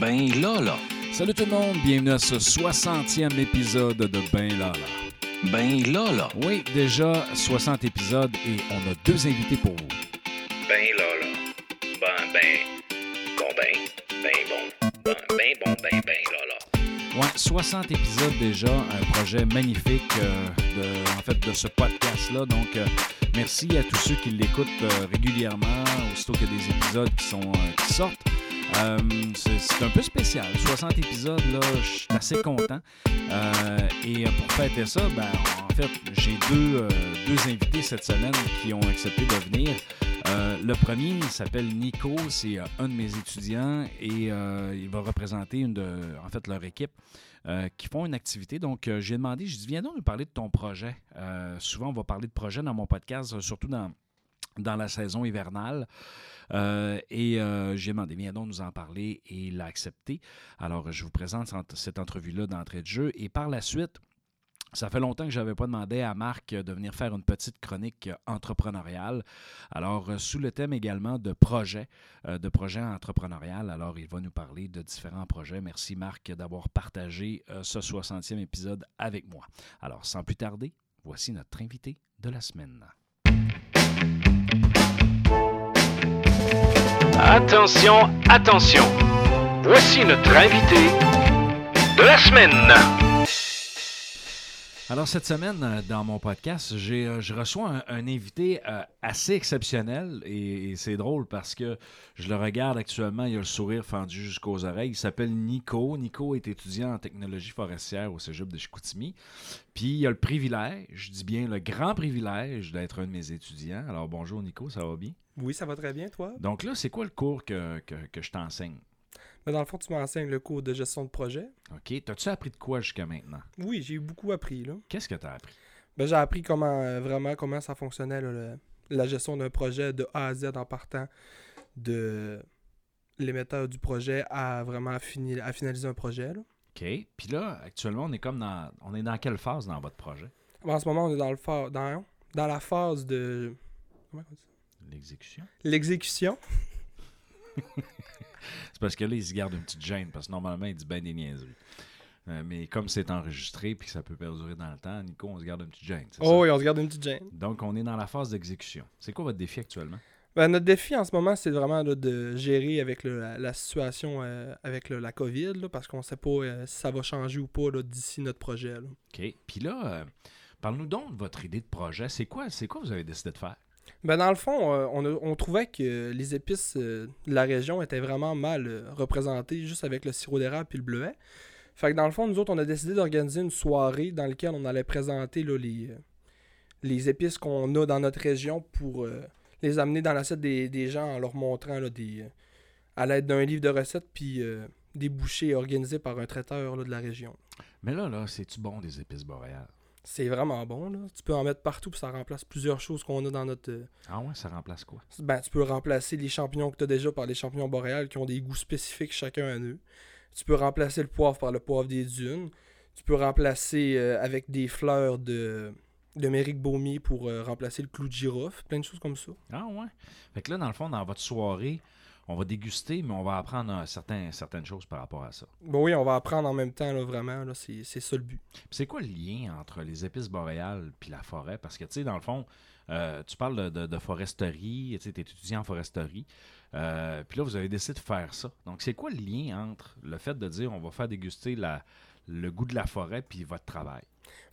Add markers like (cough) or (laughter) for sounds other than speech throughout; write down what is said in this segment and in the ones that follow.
Ben là, là. Salut tout le monde, bienvenue à ce 60e épisode de Ben là là. Ben là, là. Oui, déjà 60 épisodes et on a deux invités pour vous. Ben là, là. Ben, ben. Bon, ben. Ben bon. Ben, ben bon, ben, ben là, là. Ouais, 60 épisodes déjà, un projet magnifique euh, de, en fait, de ce podcast-là. Donc, euh, merci à tous ceux qui l'écoutent euh, régulièrement, aussitôt qu'il y a des épisodes qui, sont, euh, qui sortent. Euh, c'est un peu spécial. 60 épisodes, là, je suis assez content. Euh, et pour fêter ça, ben, en fait, j'ai deux, euh, deux invités cette semaine qui ont accepté de venir. Euh, le premier, s'appelle Nico, c'est euh, un de mes étudiants et euh, il va représenter une de, en fait, leur équipe euh, qui font une activité. Donc, euh, j'ai demandé, j'ai dit, viens donc nous parler de ton projet. Euh, souvent, on va parler de projet dans mon podcast, euh, surtout dans, dans la saison hivernale. Euh, et euh, j'ai demandé, donc nous en parler et il a accepté. Alors, je vous présente cette- entrevue-là d'entrée de jeu et par la suite, ça fait longtemps que je n'avais pas demandé à Marc de venir faire une petite chronique entrepreneuriale. Alors, euh, sous le thème également de projet, de projet entrepreneurial. Alors, il va nous parler de différents projets. Merci Marc d'avoir partagé ce 60e épisode avec moi. Alors, sans plus tarder, voici notre invité de la semaine. Attention, attention. Voici notre invité de la semaine. Alors, cette semaine, euh, dans mon podcast, j'ai, euh, je reçois un, un invité euh, assez exceptionnel et, et c'est drôle parce que je le regarde actuellement, il a le sourire fendu jusqu'aux oreilles. Il s'appelle Nico. Nico est étudiant en technologie forestière au cégep de Chicoutimi. Puis, il a le privilège, je dis bien le grand privilège d'être un de mes étudiants. Alors, bonjour Nico, ça va bien? Oui, ça va très bien, toi? Donc là, c'est quoi le cours que, que, que je t'enseigne? Mais dans le fond, tu m'enseignes le cours de gestion de projet. OK. T'as-tu appris de quoi jusqu'à maintenant? Oui, j'ai beaucoup appris. Là. Qu'est-ce que tu as appris? Ben, j'ai appris comment euh, vraiment comment ça fonctionnait là, le- la gestion d'un projet de A à Z en partant de l'émetteur du projet à vraiment fini- à finaliser un projet. Là. OK. Puis là, actuellement, on est comme dans. On est dans quelle phase dans votre projet? En ce moment, on est dans le fa- dans, dans la phase de comment on dit ça? L'exécution? l'exécution. (laughs) (laughs) C'est parce que là, il se garde une petite gêne, parce que normalement, il dit ben des niaiseries. Euh, mais comme c'est enregistré puis que ça peut perdurer dans le temps, Nico, on se garde une petite gêne. Oh oui, on se garde une petite gêne. Donc, on est dans la phase d'exécution. C'est quoi votre défi actuellement? Ben, notre défi en ce moment, c'est vraiment là, de gérer avec le- la, la situation euh, avec le- la COVID, là, parce qu'on ne sait pas euh, si ça va changer ou pas là, d'ici notre projet. là. OK. Puis là, parle-nous donc de votre idée de projet. C'est quoi, c'est quoi vous avez décidé de faire? Ben, dans le fond, euh, on, a- on trouvait que les épices euh, de la région étaient vraiment mal euh, représentées juste avec le sirop d'érable et le bleuet. Fait que dans le fond, nous autres, on a décidé d'organiser une soirée dans laquelle on allait présenter là, les, les épices qu'on a dans notre région pour les amener dans l'assiette des, des gens en leur montrant là, des, à l'aide d'un livre de recettes puis des bouchées organisées par un traiteur là, de la région. Mais là, là, c'est-tu bon des épices boréales? C'est vraiment bon. Là. Tu peux en mettre partout puis ça remplace plusieurs choses qu'on a dans notre... euh, Ah ouais, ça remplace quoi? Ben, tu peux remplacer les champignons que tu as déjà par les champignons boréales qui ont des goûts spécifiques chacun à eux. Tu peux remplacer le poivre par le poivre des dunes. Tu peux remplacer euh, avec des fleurs de, de mérique baumier pour euh, remplacer le clou de girofle. Plein de choses comme ça. Ah ouais. Fait que là, dans le fond, dans votre soirée, on va déguster, mais on va apprendre euh, certaines choses par rapport à ça. Bon, oui, on va apprendre en même temps, là, vraiment. Là, c'est, ça le but. C'est quoi le lien entre les épices boréales puis la forêt? Parce que, tu sais, dans le fond, euh, tu parles de, de- de foresterie, tu es étudiant en foresterie. euh, puis là, vous avez décidé de faire ça. Donc, c'est quoi le lien entre le fait de dire on va faire déguster la, le goût de la forêt puis votre travail?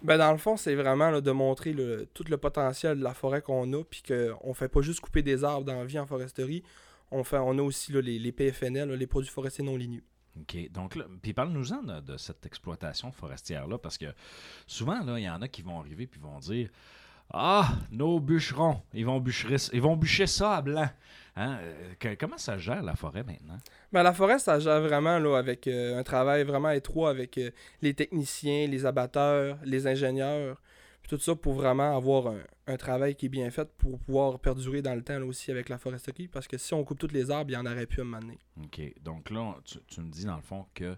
Ben, dans le fond, c'est vraiment là, de montrer le- tout le potentiel de la forêt qu'on a, puis qu'on fait pas juste couper des arbres dans la vie en foresterie. On, fait, on a aussi là, les, les PFNL, là, les produits forestiers non ligneux. OK. Donc, là, puis parle-nous-en de, de cette exploitation forestière-là, parce que souvent, là, il y en a qui vont arriver puis vont dire Ah, nos bûcherons, ils vont bûcher, ils vont bûcher ça à blanc. Hein? Euh, que- comment ça gère la forêt maintenant? Ben, la forêt, ça gère vraiment là, avec euh, un travail vraiment étroit avec euh, les techniciens, les abatteurs, les ingénieurs, tout ça pour vraiment avoir un, travail qui est bien fait pour pouvoir perdurer dans le temps là, aussi avec la foresterie. Parce que si on coupe tous les arbres, il y en aurait plus à un moment donné. OK. Donc là, tu, tu me dis dans le fond que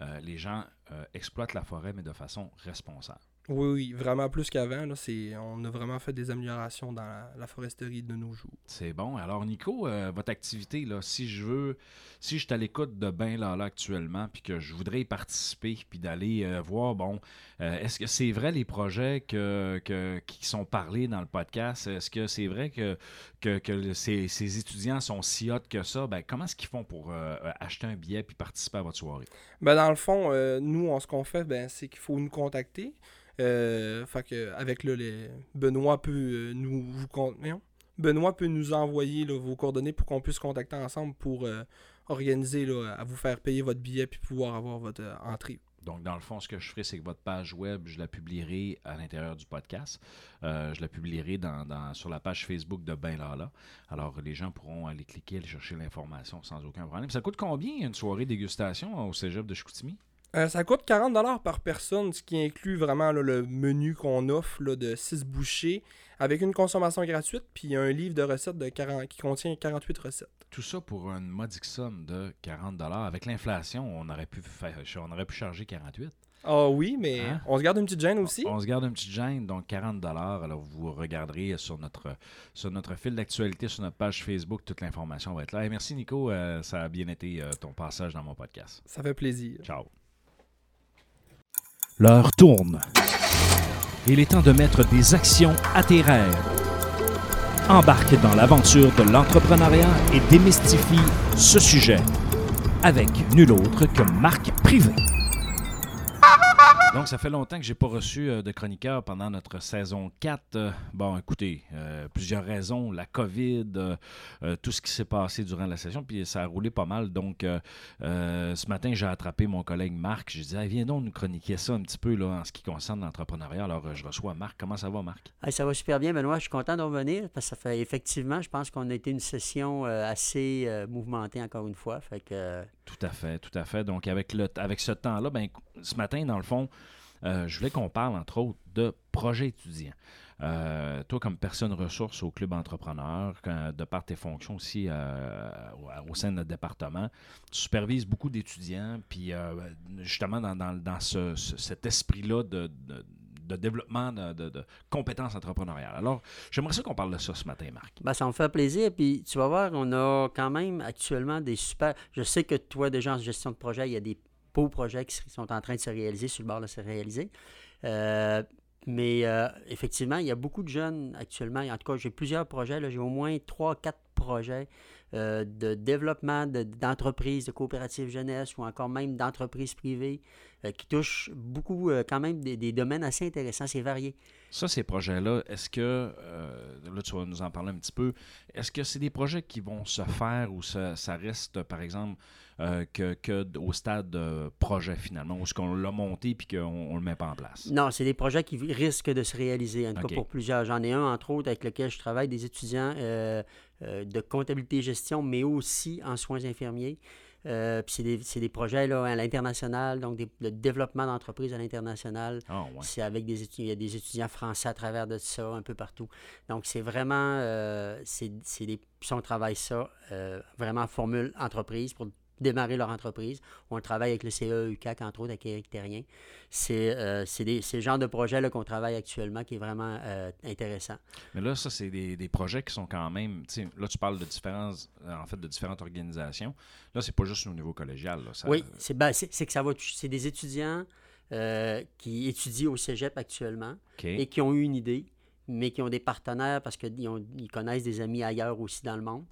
euh, les gens euh, exploitent la forêt, mais de façon responsable. Oui, oui, vraiment plus qu'avant. là, c'est- On a vraiment fait des améliorations dans la, la foresterie de nos jours. C'est bon. Alors, Nico, euh, votre activité, là, si je veux, si je suis à l'écoute de Ben Lala actuellement, puis que je voudrais y participer, puis d'aller euh, voir, bon, euh, est-ce que c'est vrai les projets que, que- qui sont parlés dans le podcast? Est-ce que c'est vrai que, que, que le- ces, ces étudiants sont si hot que ça? Ben, comment est-ce qu'ils font pour acheter un billet puis participer à votre soirée? Ben, dans le fond, nous, on, ce qu'on fait, ben, c'est qu'il faut nous contacter. Euh, fait que, avec là. Benoît peut euh, nous vous. Benoît peut nous envoyer vos coordonnées pour qu'on puisse contacter ensemble pour euh, organiser là, à vous faire payer votre billet puis pouvoir avoir votre entrée. Donc, dans le fond, ce que je ferai, c'est que votre page web, je la publierai à l'intérieur du podcast. Je la publierai dans- sur la page Facebook de Ben Lala. Alors, les gens pourront aller cliquer, aller chercher l'information sans aucun problème. Ça coûte combien une soirée dégustation au cégep de Chicoutimi? Euh, ça coûte 40$ par personne, ce qui inclut vraiment là, le menu qu'on offre là, de 6 bouchées avec une consommation gratuite puis un livre de recettes de 40 qui contient 48 recettes. Tout ça pour une modique somme de 40 Avec l'inflation, on aurait pu faire, on aurait pu charger 48 Ah oui, mais Hein? on se garde une petite gêne aussi. On se garde un petit gêne, donc 40 Alors, vous regarderez sur notre, sur notre fil d'actualité, sur notre page Facebook, toute l'information va être là. Et merci, Nico. euh, ça a bien été euh, ton passage dans mon podcast. Ça fait plaisir. Ciao. L'heure tourne. Il est temps de mettre des actions à tes rêves. Embarque dans l'aventure de l'entrepreneuriat et démystifie ce sujet avec nul autre que Marc Privé. Donc, ça fait longtemps que j'ai pas reçu euh, de chroniqueur pendant notre saison 4. Euh, bon, écoutez, euh, plusieurs raisons. La COVID, tout ce qui s'est passé durant la session, puis ça a roulé pas mal. Donc, ce matin, j'ai attrapé mon collègue Marc. J'ai dit, Hey, viens donc nous chroniquer ça un petit peu là, en ce qui concerne l'entrepreneuriat. Alors, je reçois Marc. Comment ça va, Marc? Ça va super bien, Benoît. Je suis content de revenir parce que ça fait effectivement, je pense qu'on a été une session assez mouvementée encore une fois. Fait que Tout à fait, tout à fait. Donc, avec, le, avec ce temps-là, ben, ce matin, dans le fond, euh, je voulais qu'on parle, entre autres, de projets étudiants. Euh, toi, comme personne ressource au club entrepreneur, de par tes fonctions aussi euh, au, sein de notre département, tu supervises beaucoup d'étudiants, puis justement dans, dans- dans ce- cet esprit-là de, de- de développement de, compétences entrepreneuriales. Alors, j'aimerais ça qu'on parle de ça ce matin, Marc. ben, ça me fait plaisir. Puis tu vas voir, on a quand même actuellement des super. Je sais que toi, déjà en gestion de projet, il y a des beaux projets qui sont en train de se réaliser, sur le bord de se réaliser. Euh, mais euh, effectivement, il y a beaucoup de jeunes actuellement. En tout cas, j'ai plusieurs projets. J'ai au moins trois, quatre projets euh, de développement de- d'entreprises, de, coopératives jeunesse ou encore même d'entreprises privées euh, qui touchent beaucoup, euh, quand même, des, domaines assez intéressants. C'est varié. Ça, ces projets-là, est-ce que, là, tu vas nous en parler un petit peu, est-ce que c'est des projets qui vont se faire ou ça, ça reste, par exemple, euh, que, au stade de projet finalement, où est-ce qu'on l'a monté puis qu'on ne le met pas en place? Non, c'est des projets qui risquent de se réaliser, en tout cas pour plusieurs. J'en ai un, entre autres, avec lequel je travaille, des étudiants euh, euh, de comptabilité et gestion, mais aussi en soins infirmiers. Euh, puis c'est des, c'est des projets là, à l'international, donc des, le développement d'entreprises à l'international. Ah, ouais. C'est avec des étudiants, il y a des étudiants français à travers de ça, un peu partout. Donc c'est vraiment, euh, c'est c'est des, puis on travaille ça, euh, vraiment formule entreprise pour démarrer leur entreprise. On travaille avec le CE UCAC, entre autres, avec Éric Terrien. C'est euh, des- le genre de projet qu'on travaille actuellement qui est vraiment euh, intéressant. Mais là, ça, c'est des, des projets qui sont quand même. Là, tu parles de différentes, euh, en fait, de différentes organisations. Là, c'est pas juste au niveau collégial. Là, ça- Oui, c'est ben, c'est- que ça va C'est des étudiants euh, qui étudient au cégep actuellement et qui ont eu une idée, mais qui ont des partenaires parce qu'ils ils connaissent des amis ailleurs aussi dans le monde,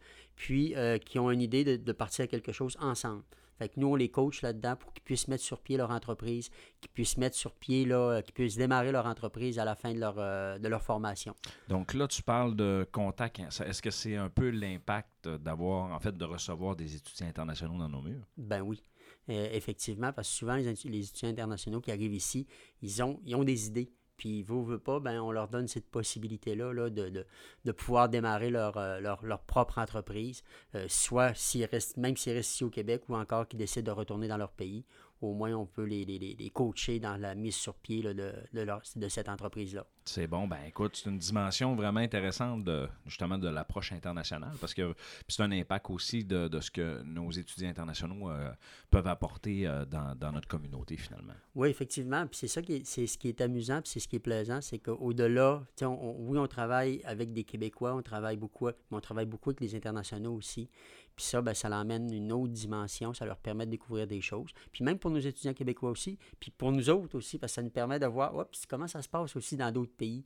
puis euh, qui ont une idée de, de partir à quelque chose ensemble. Fait que nous, on les coach là-dedans pour qu'ils puissent mettre sur pied leur entreprise, qu'ils puissent mettre sur pied, là, euh, qu'ils puissent démarrer leur entreprise à la fin de leur, euh, de leur formation. Donc là, tu parles de contact. Est-ce que c'est un peu l'impact d'avoir, en fait, de recevoir des étudiants internationaux dans nos murs? Ben oui, Euh, effectivement, parce que souvent, les, les étudiants internationaux qui arrivent ici, ils ont, ils ont des idées. Puis, vous veut pas, ben, on leur donne cette possibilité-là là, de, pouvoir démarrer leur, euh, propre entreprise, euh, soit s'ils restent, même s'ils restent ici au Québec ou encore qu'ils décident de retourner dans leur pays. Au moins on peut les, les- les- coacher dans la mise sur pied là, de, de, leur- de cette entreprise-là. C'est bon. Ben écoute, c'est une dimension vraiment intéressante de justement de l'approche internationale parce que c'est un impact aussi de, de ce que nos étudiants internationaux euh, peuvent apporter euh, dans, dans notre communauté finalement. Oui, effectivement. Puis c'est ça qui est, c'est ce qui est amusant, puis c'est ce qui est plaisant, c'est qu'au-delà, oui, on travaille avec des Québécois, on travaille beaucoup, mais on travaille beaucoup avec les internationaux aussi. Puis ça, ben, ça l'emmène une autre dimension, ça leur permet de découvrir des choses. Puis même pour nos étudiants québécois aussi, puis pour nous autres aussi, parce que ça nous permet de voir oups, comment ça se passe aussi dans d'autres pays.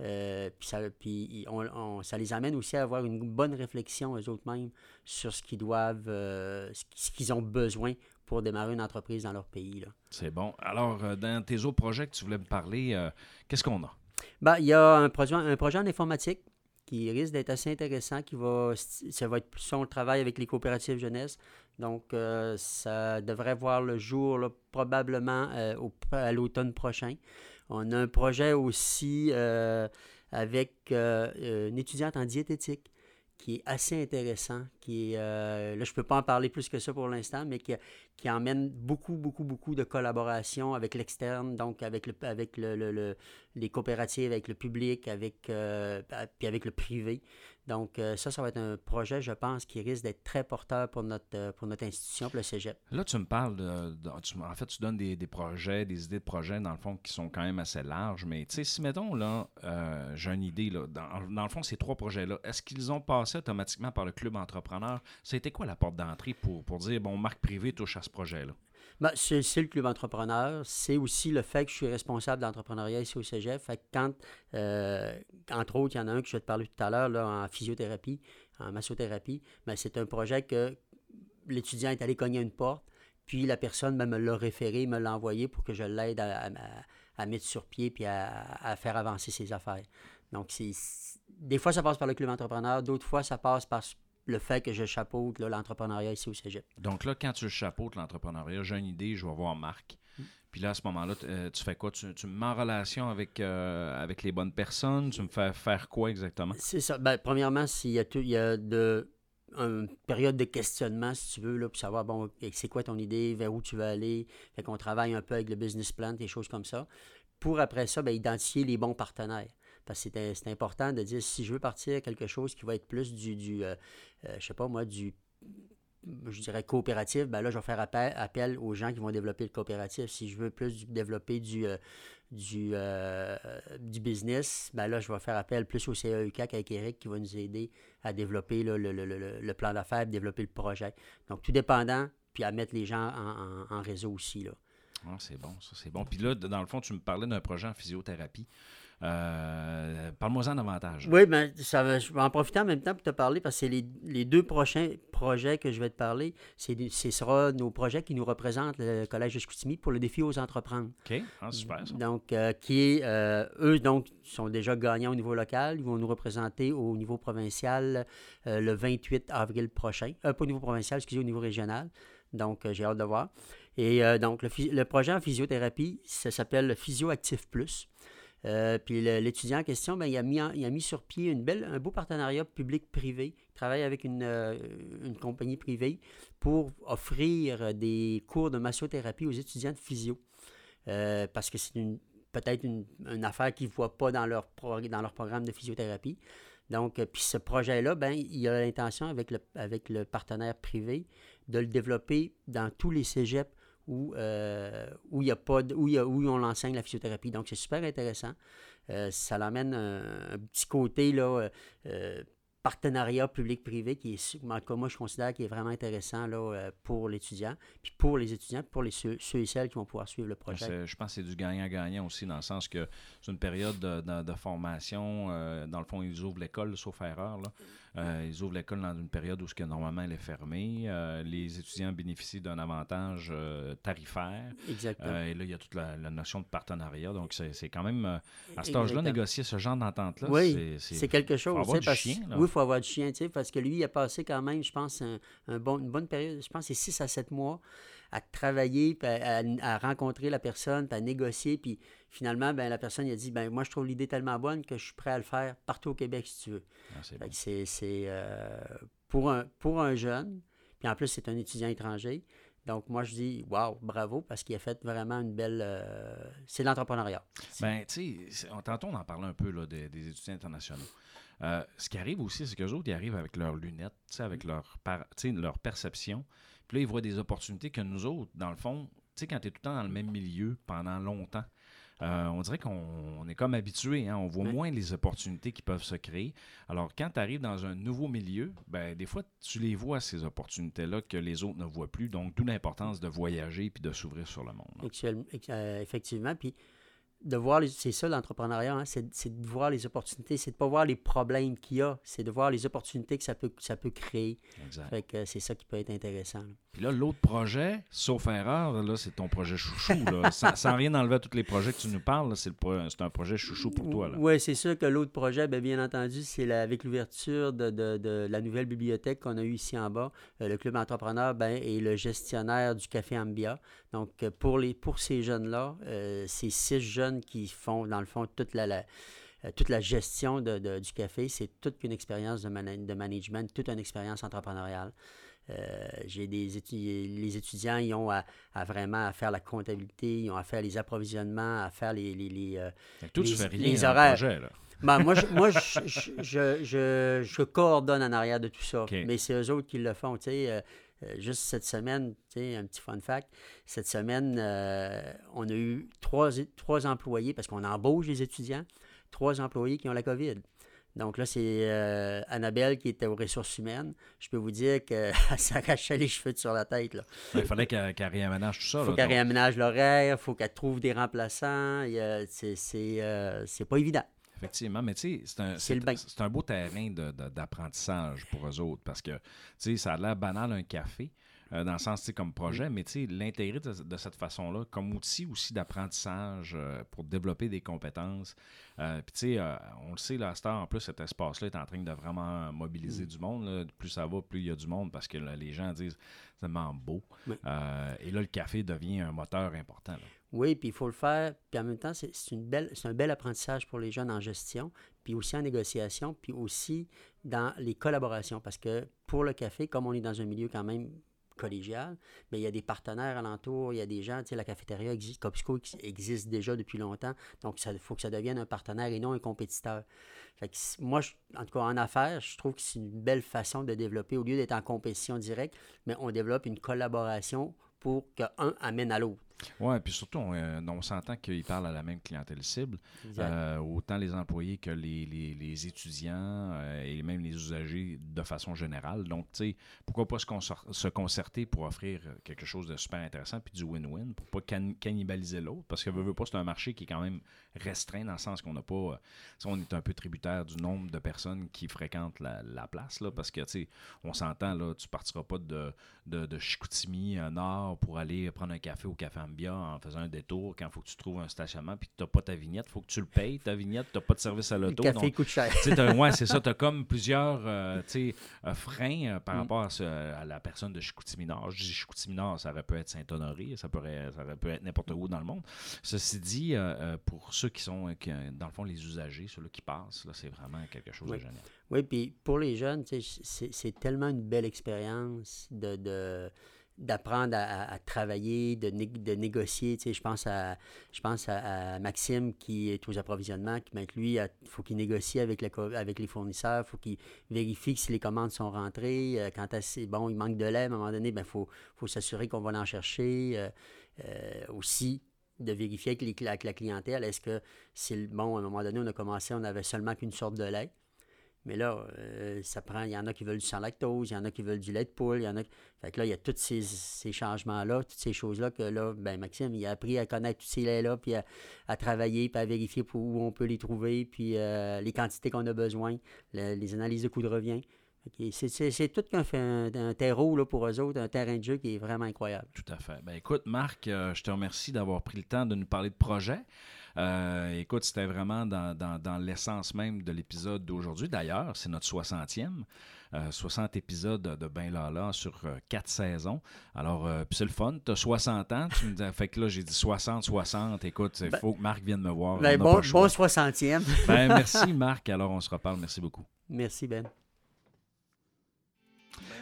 Euh, puis ça, puis on- on- ça les amène aussi à avoir une bonne réflexion, eux autres mêmes, sur ce qu'ils doivent, euh, ce qui- ce qu'ils ont besoin pour démarrer une entreprise dans leur pays. C'est bon. Alors, euh, dans tes autres projets que tu voulais me parler, euh, qu'est-ce qu'on a? Ben, il y a un projet, un projet en informatique qui risque d'être assez intéressant, qui va, ça va être plus son travail avec les coopératives jeunesse. Donc, euh, ça devrait voir le jour probablement euh, au- à l'automne prochain. On a un projet aussi euh, avec une étudiante en diététique qui est assez intéressant, qui est, euh, là, je ne peux pas en parler plus que ça pour l'instant, mais qui, qui emmène beaucoup, beaucoup, beaucoup de collaboration avec l'externe, donc avec, le, avec le, le- le- les coopératives, avec le public, avec, euh, puis avec le privé. Donc, euh, ça, ça va être un projet, je pense, qui risque d'être très porteur pour notre, euh, pour notre institution, pour le cégep. Là, tu me parles de. en fait, tu donnes des, projets, des idées de projets, dans le fond, qui sont quand même assez larges. Mais, tu sais, si, mettons, là, euh, j'ai une idée, là, dans, dans le fond, ces trois projets-là, est-ce qu'ils ont passé automatiquement par le club entrepreneur? C'était quoi la porte d'entrée pour, pour dire, bon, marque privée touche à ce projet-là? Ben, c'est le club entrepreneur. C'est aussi le fait que je suis responsable d'entrepreneuriat ici au Cégep. Fait que quand, euh, entre autres, il y en a un que je vais te parler tout à l'heure là, en physiothérapie, en massothérapie, ben, c'est un projet que l'étudiant est allé cogner une porte, puis la personne ben, me l'a référé, me l'a envoyé pour que je l'aide à, à- à mettre sur pied puis à, à faire avancer ses affaires. Donc, c'est des fois, ça passe par le club entrepreneur, d'autres fois, ça passe par le fait que je chapeaute l'entrepreneuriat ici au Cégep. Donc là, quand tu chapeautes l'entrepreneuriat, j'ai une idée, je vais voir Marc. Puis là, à ce moment-là, euh, tu fais quoi? Tu, tu me mets en relation avec, euh, avec les bonnes personnes? Tu me fais faire quoi exactement? C'est ça. Ben, premièrement, s'il y a, tout, il y a de, une période de questionnement, si tu veux, là, pour savoir, bon, c'est quoi ton idée, vers où tu veux aller? Fait qu'on travaille un peu avec le business plan, des choses comme ça. Pour après ça, ben, identifier les bons partenaires. Parce que c'est important de dire, si je veux partir à quelque chose qui va être plus du, du euh, euh, je sais pas moi, du je dirais coopératif, ben là, je vais faire appel, aux gens qui vont développer le coopératif. Si je veux plus développer du, euh, du, business, ben là, je vais faire appel plus au CAUCAC avec Eric qui va nous aider à développer le, plan d'affaires, développer le projet. Donc, tout dépendant, puis à mettre les gens en, en- en réseau aussi. Là. Ah, c'est bon, ça, c'est bon. Puis là, dans le fond, tu me parlais d'un projet en physiothérapie. Euh, Parle-moi-en davantage. Oui, ben, ça va, je vais en profiter en même temps pour te parler parce que c'est les, les deux prochains projets que je vais te parler. Ce sera nos projets qui nous représentent le Collège de Chicoutimi pour le défi aux entreprendre. OK, ah, super ça. Donc, euh, qui est, euh, eux, donc, sont déjà gagnants au niveau local. Ils vont nous représenter au niveau provincial le 28 avril prochain. Pas au niveau provincial, excusez, au niveau régional. Donc, j'ai hâte de voir. Et euh, donc, le, projet en physiothérapie, ça s'appelle le Physio Actif Plus. Euh, puis l'étudiant en question, ben, il, a mis il a mis sur pied une belle, un beau partenariat public-privé. Il travaille avec une, euh, une compagnie privée pour offrir des cours de massothérapie aux étudiants de physio. Parce que c'est peut-être une, affaire qu'ils ne voient pas dans leur, dans leur programme de physiothérapie. Donc, puis ce projet-là, ben, il a l'intention avec le, avec le partenaire privé de le développer dans tous les cégeps où, euh, où, y a pas où, où on l'enseigne la physiothérapie. Donc, c'est super intéressant. Euh, ça l'amène un, un petit côté là, euh, euh, partenariat public-privé qui est, en tout cas, moi, je considère qui est vraiment intéressant là, euh, pour l'étudiant, puis pour les étudiants, puis pour les, ceux, ceux et celles qui vont pouvoir suivre le projet. Je pense que c'est du gagnant-gagnant aussi, dans le sens que c'est une période de, de- de formation. euh, dans le fond, ils ouvrent l'école, sauf erreur. Là. Euh, ils ouvrent l'école dans une période où ce que normalement elle est fermée. Euh, les étudiants bénéficient d'un avantage tarifaire. Exactement. Et là, il y a toute la, la notion de partenariat. Donc, c'est quand même. à cet âge-là, négocier ce genre d'entente-là, Oui, c'est- quelque chose. faut avoir du parce- chien, là. Oui, faut avoir du chien, tu sais, parce que lui, il a passé quand même, je pense, un, un bon, une bonne période, je pense c'est 6 à 7 mois à travailler, puis à, à- à rencontrer la personne, puis à négocier, puis finalement, ben, la personne il a dit, ben moi, je trouve l'idée tellement bonne que je suis prêt à le faire partout au Québec, si tu veux. Ah, bon. c'est, euh, pour, un, pour un jeune, puis en plus, c'est un étudiant étranger, Donc, moi, je dis, waouh, bravo, parce qu'il a fait vraiment une belle. euh, c'est l'entrepreneuriat. Ben, tu sais, tantôt, on en parlait un peu là, des, des étudiants internationaux. Euh, ce qui arrive aussi, c'est qu'eux autres, ils arrivent avec leurs lunettes, tu sais, avec leur, par- tu sais, leur perception. Puis là, ils voient des opportunités que nous autres, dans le fond, tu sais, quand tu es tout le temps dans le même milieu pendant longtemps, euh, on dirait qu'on on est comme habitué, hein, on voit Ouais. moins les opportunités qui peuvent se créer. Alors, quand tu arrives dans un nouveau milieu, ben, des fois, tu les vois, ces opportunités-là, que les autres ne voient plus. Donc, d'où l'importance de voyager puis de s'ouvrir sur le monde. hein. Actuellement, euh, effectivement. Puis de voir, les- c'est ça l'entrepreneuriat, hein, c'est, de voir les opportunités, c'est de pas voir les problèmes qu'il y a, c'est de voir les opportunités que ça peut, ça peut créer. Exact. Fait que c'est ça qui peut être intéressant. là. Puis là, l'autre projet, sauf erreur, là, c'est ton projet chouchou. (laughs) Là. sans, sans rien enlever à tous les projets que tu nous parles, c'est, le pro- c'est un projet chouchou pour toi. Oui, c'est sûr que l'autre projet, ben, bien entendu, c'est la- avec l'ouverture de, de- de la nouvelle bibliothèque qu'on a eue ici en bas. Euh, le club entrepreneur ben, est le gestionnaire du Café Ambia. Donc, euh, pour, les, pour ces jeunes-là, euh, c'est six jeunes qui font, dans le fond, toute la, la- euh, toute la gestion de- de- du café. C'est toute une expérience de, de management, toute une expérience entrepreneuriale. Euh, j'ai des les étudiants, ils ont à, à vraiment à faire la comptabilité, ils ont à faire les approvisionnements, à faire les, les- les, euh, les- rien horaires. projet. Là. ben, moi, je, moi je, (laughs) je, coordonne en arrière de tout ça. Mais c'est eux autres qui le font. tu sais, juste cette semaine, tu sais, un petit fun fact, cette semaine, euh, on a eu trois, trois employés, parce qu'on embauche les étudiants, trois employés qui ont la COVID. Donc là, c'est euh, Annabelle qui était aux ressources humaines. Je peux vous dire qu'elle (laughs) s'arrachait les cheveux de sur la tête. Là. Il fallait qu'elle, réaménage tout ça. faut là, qu'elle réaménage l'horaire, il faut qu'elle trouve des remplaçants. Il C'est euh, c'est pas évident. Effectivement, mais tu sais, c'est un, C'est un beau terrain d'apprentissage pour eux autres parce que, tu sais, ça a l'air banal un café, euh, dans le sens, comme projet, mais l'intégrer de, de cette façon-là comme outil aussi d'apprentissage euh, pour développer des compétences. Euh, Puis, tu sais, on le sait, cette heure, en plus, cet espace-là est en train de vraiment mobiliser Mm. du monde. là. Plus ça va, plus il y a du monde parce que là, les gens disent c'est tellement beau. Oui. Et là, le café devient un moteur important. là. Oui, puis il faut le faire. Puis en même temps, c'est un bel apprentissage pour les jeunes en gestion, puis aussi en négociation, puis aussi dans les collaborations. Parce que pour le café, comme on est dans un milieu quand même collégial, mais il y a des partenaires alentour, il y a des gens, tu sais, la cafétéria existe, Copsco ex- existe déjà depuis longtemps, donc il faut que ça devienne un partenaire et non un compétiteur. Moi, en tout cas en affaires, je trouve que c'est une belle façon de développer, au lieu d'être en compétition directe, mais on développe une collaboration pour qu'un amène à l'autre. Oui, puis surtout, on, euh, on s'entend qu'ils parlent à la même clientèle cible. Euh, autant les employés que les, les- les étudiants euh, et même les usagers de façon générale. Donc, tu sais, pourquoi pas se, se concerter pour offrir quelque chose de super intéressant puis du win-win pour pas can- cannibaliser l'autre? Parce que veut, veut pas, c'est un marché qui est quand même restreint dans le sens qu'on n'a pas. on est un peu tributaire du nombre de personnes qui fréquentent la, la place là, parce que, tu sais, on s'entend, là, tu partiras pas de, de, de Chicoutimi nord pour aller prendre un café au Café Ambia en faisant un détour quand il faut que tu trouves un stationnement puis que tu n'as pas ta vignette. Il faut que tu le payes, ta vignette. Tu n'as pas de service à Le l'auto. café donc, coûte cher. (laughs) ouais, c'est ça. Tu as comme plusieurs euh, euh, freins euh, par Mm. rapport à, ce- à la personne de Chicoutimi-Nord. Je dis Chicoutimi-Nord, ça aurait pu être Saint-Honoré, ça, pourrait, ça aurait pu être n'importe où dans le monde. Ceci dit, euh, euh, pour ceux qui sont, qui, dans le fond, les usagers, ceux-là qui passent, là, c'est vraiment quelque chose Oui. de génial. Oui, puis pour les jeunes, c'est c'est tellement une belle expérience de, de- d'apprendre à, travailler, de, de négocier. Tu sais, je pense à je pense à, Maxime qui est aux approvisionnements, qui lui, il faut qu'il négocie avec, les fournisseurs, il faut qu'il vérifie si les commandes sont rentrées. euh, quand c'est bon, il manque de lait, à un moment donné, il ben, faut, s'assurer qu'on va l'en chercher. euh, euh, aussi de vérifier avec, avec la clientèle, est-ce que c'est bon, à un moment donné, on a commencé, on avait seulement qu'une sorte de lait. Mais là, euh, ça prend. Il y en a qui veulent du sans lactose, il y en a qui veulent du lait de poule, il y en a. Fait que là, il y a tous ces, ces changements-là, toutes ces choses-là que là, ben Maxime, il a appris à connaître tous ces laits-là, puis à, travailler, puis à vérifier pour où on peut les trouver, puis euh, les quantités qu'on a besoin, le- les analyses de coût de revient. C'est- tout un terreau là, pour eux autres, un terrain de jeu qui est vraiment incroyable. Tout à fait. Ben, écoute, Marc, euh, je te remercie d'avoir pris le temps de nous parler de projet. Euh, écoute, c'était vraiment dans, dans- dans l'essence même de l'épisode d'aujourd'hui. D'ailleurs, c'est notre 60e. euh, 60 épisodes de Ben Lala sur 4 saisons. Alors, euh, puis c'est le fun. Tu as 60 ans. Tu me dis, fait que là, j'ai dit 60, 60. Écoute, il Ben- faut que Marc vienne me voir. Ben, bon 60e. Ben, merci, (laughs) Marc. Alors, on se reparle. Merci beaucoup. Merci, Ben.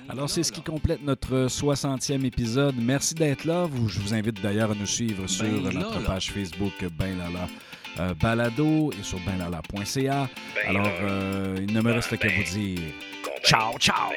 Alors, c'est ce qui complète notre 60e épisode. Merci d'être là. Vous- je vous invite d'ailleurs à nous suivre sur Ben notre Lala. page Facebook Ben Lala euh, Balado et sur benlala.ca. Ben Alors, euh, il ne me reste qu'à vous dire Bon, ben, ciao, ciao!